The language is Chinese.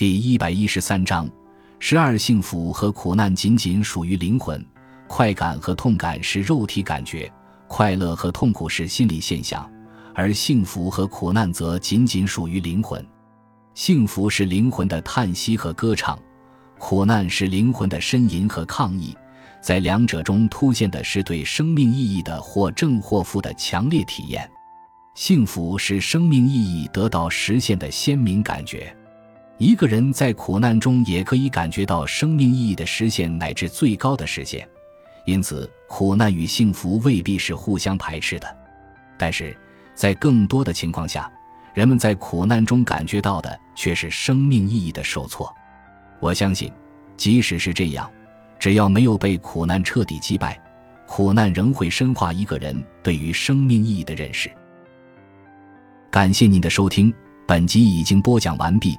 第一百一十三章：十二幸福和苦难仅仅属于灵魂，快感和痛感是肉体感觉，快乐和痛苦是心理现象，而幸福和苦难则仅仅属于灵魂。幸福是灵魂的叹息和歌唱，苦难是灵魂的呻吟和抗议。在两者中凸显的是对生命意义的或正或负的强烈体验。幸福是生命意义得到实现的鲜明感觉。一个人在苦难中也可以感觉到生命意义的实现乃至最高的实现。因此，苦难与幸福未必是互相排斥的。但是在更多的情况下，人们在苦难中感觉到的却是生命意义的受挫。我相信，即使是这样。只要没有被苦难彻底击败，苦难仍会深化一个人对于生命意义的认识。感谢您的收听，本集已经播讲完毕。